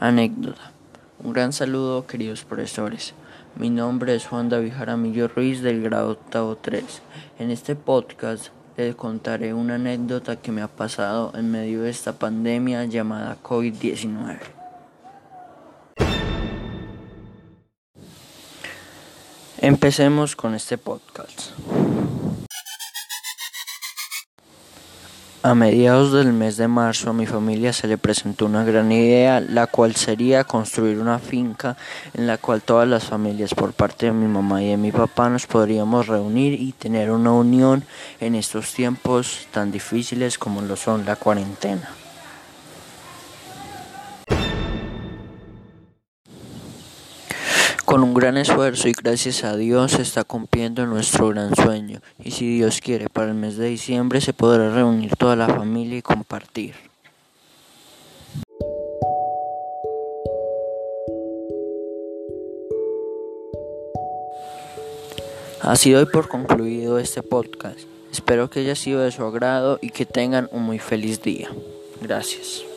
Anécdota. Un gran saludo, queridos profesores. Mi nombre es Juan David Jaramillo Ruiz del grado octavo 3. En este podcast les contaré una anécdota que me ha pasado en medio de esta pandemia llamada COVID-19. Empecemos con este podcast. A mediados del mes de marzo a mi familia se le presentó una gran idea, la cual sería construir una finca en la cual todas las familias por parte de mi mamá y de mi papá nos podríamos reunir y tener una unión en estos tiempos tan difíciles como lo son la cuarentena. Con un gran esfuerzo y gracias a Dios se está cumpliendo nuestro gran sueño y si Dios quiere para el mes de diciembre se podrá reunir toda la familia y compartir. Así doy por concluido este podcast. Espero que haya sido de su agrado y que tengan un muy feliz día. Gracias.